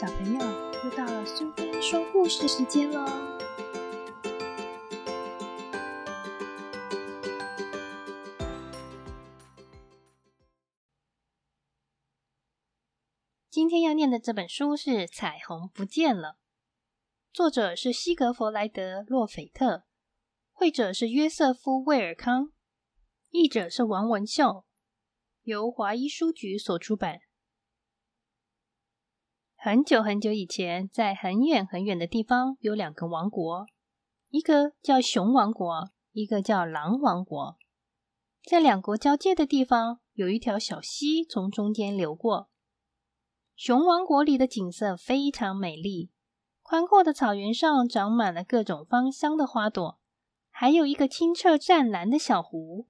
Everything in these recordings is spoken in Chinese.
小朋友，又到了苏菲说故事时间喽！今天要念的这本书是《彩虹不见了》，作者是西格弗莱德·洛斐特，绘者是约瑟夫·威尔康，译者是王文秀，由华一书局所出版。很久很久以前，在很远很远的地方，有两个王国，一个叫熊王国，一个叫狼王国。在两国交界的地方，有一条小溪从中间流过。熊王国里的景色非常美丽，宽阔的草原上长满了各种芳香的花朵，还有一个清澈湛蓝的小湖。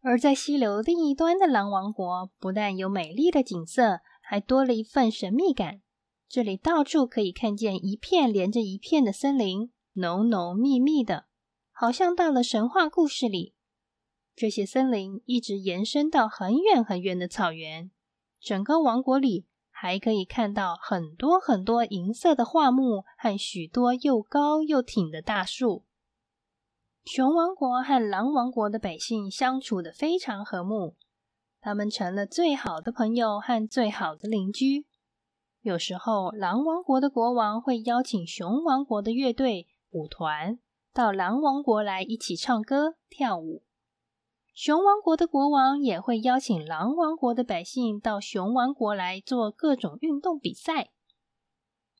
而在溪流另一端的狼王国，不但有美丽的景色。还多了一份神秘感。这里到处可以看见一片连着一片的森林，浓浓密密的，好像到了神话故事里。这些森林一直延伸到很远很远的草原。整个王国里还可以看到很多很多银色的桦木和许多又高又挺的大树。熊王国和狼王国的百姓相处的非常和睦。他们成了最好的朋友和最好的邻居。有时候，狼王国的国王会邀请熊王国的乐队舞团到狼王国来一起唱歌跳舞。熊王国的国王也会邀请狼王国的百姓到熊王国来做各种运动比赛。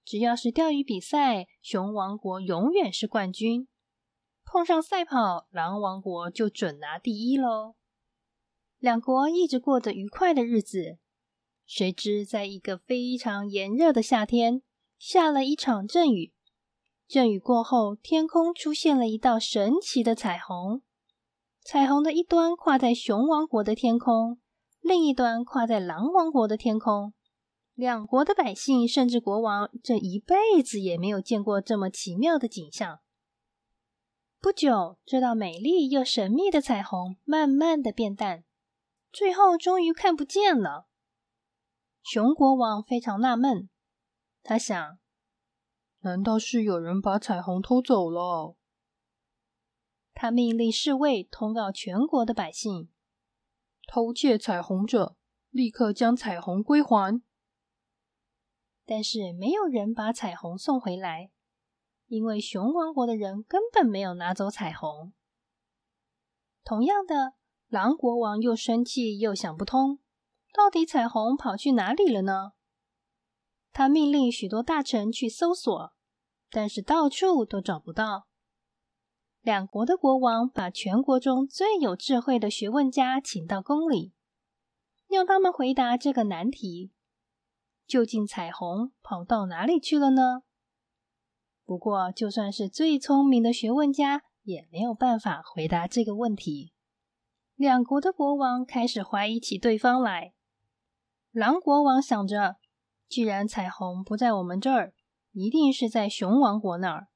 只要是钓鱼比赛，熊王国永远是冠军。碰上赛跑，狼王国就准拿第一喽。两国一直过着愉快的日子。谁知，在一个非常炎热的夏天，下了一场阵雨。阵雨过后，天空出现了一道神奇的彩虹。彩虹的一端跨在熊王国的天空，另一端跨在狼王国的天空。两国的百姓甚至国王这一辈子也没有见过这么奇妙的景象。不久，这道美丽又神秘的彩虹慢慢的变淡。最后，终于看不见了。熊国王非常纳闷，他想：难道是有人把彩虹偷走了？他命令侍卫通告全国的百姓：偷窃彩虹者，立刻将彩虹归还。但是，没有人把彩虹送回来，因为熊王国的人根本没有拿走彩虹。同样的。狼国王又生气又想不通，到底彩虹跑去哪里了呢？他命令许多大臣去搜索，但是到处都找不到。两国的国王把全国中最有智慧的学问家请到宫里，要他们回答这个难题：究竟彩虹跑到哪里去了呢？不过，就算是最聪明的学问家，也没有办法回答这个问题。两国的国王开始怀疑起对方来。狼国王想着，既然彩虹不在我们这儿，一定是在熊王国那儿。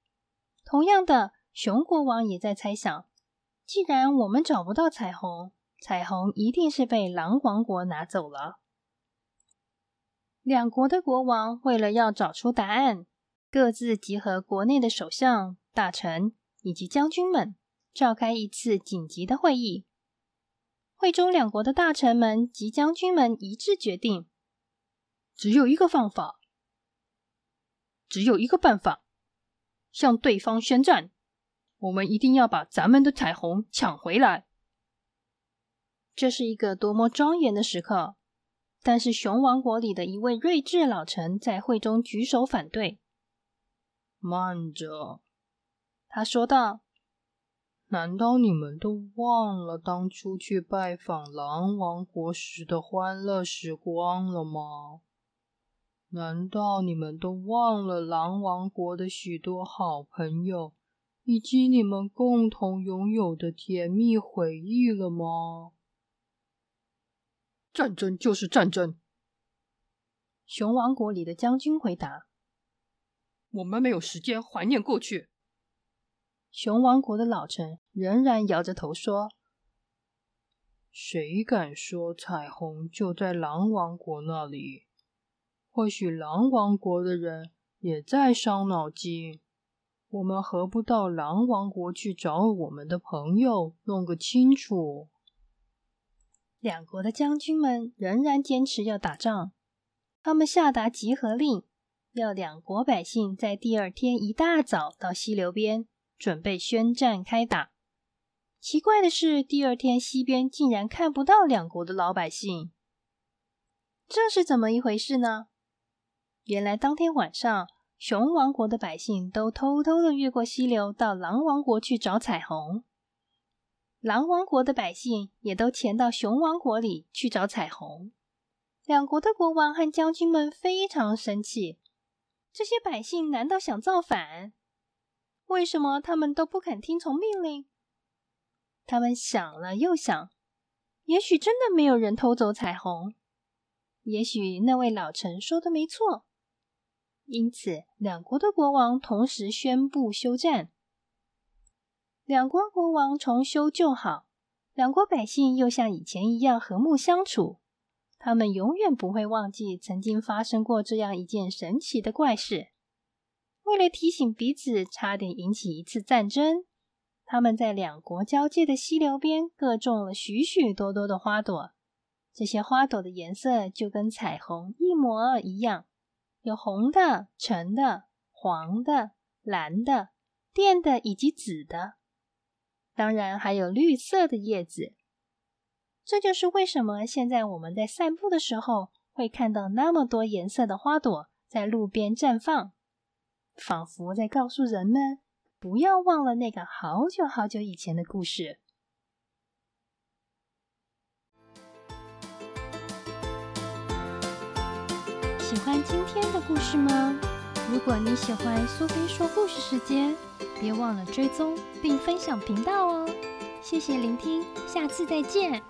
同样的，熊国王也在猜想，既然我们找不到彩虹，彩虹一定是被狼王国拿走了。两国的国王为了要找出答案，各自集合国内的首相、大臣以及将军们，召开一次紧急的会议。会中两国的大臣们及将军们一致决定，只有一个方法，只有一个办法，向对方宣战。我们一定要把咱们的彩虹抢回来。这是一个多么庄严的时刻！但是熊王国里的一位睿智老臣在会中举手反对。慢着，他说道。难道你们都忘了当初去拜访狼王国时的欢乐时光了吗？难道你们都忘了狼王国的许多好朋友，以及你们共同拥有的甜蜜回忆了吗？战争就是战争。熊王国里的将军回答：“我们没有时间怀念过去。”熊王国的老臣仍然摇着头说：“谁敢说彩虹就在狼王国那里？或许狼王国的人也在伤脑筋。我们何不到狼王国去找我们的朋友，弄个清楚？两国的将军们仍然坚持要打仗，他们下达集合令，要两国百姓在第二天一大早到溪流边，准备宣战开打。奇怪的是，第二天西边竟然看不到两国的老百姓，这是怎么一回事呢？原来当天晚上。熊王国的百姓都偷偷的越过溪流，到狼王国去找彩虹。狼王国的百姓也都潜到熊王国里去找彩虹。两国的国王和将军们非常生气，这些百姓难道想造反？为什么他们都不肯听从命令？他们想了又想，也许真的没有人偷走彩虹，也许那位老臣说的没错。因此，两国的国王同时宣布休战。两国国王重修旧好，两国百姓又像以前一样和睦相处。他们永远不会忘记曾经发生过这样一件神奇的怪事。为了提醒彼此，差点引起一次战争，他们在两国交界的溪流边各种了许许多多的花朵。这些花朵的颜色就跟彩虹一模一样。有红的、橙的、黄的、蓝的、靛的以及紫的，当然还有绿色的叶子。这就是为什么现在我们在散步的时候会看到那么多颜色的花朵在路边绽放，仿佛在告诉人们不要忘了那个好久好久以前的故事。喜欢今天的故事吗？如果你喜欢苏菲说故事时间，别忘了追踪并分享频道哦。谢谢聆听，下次再见。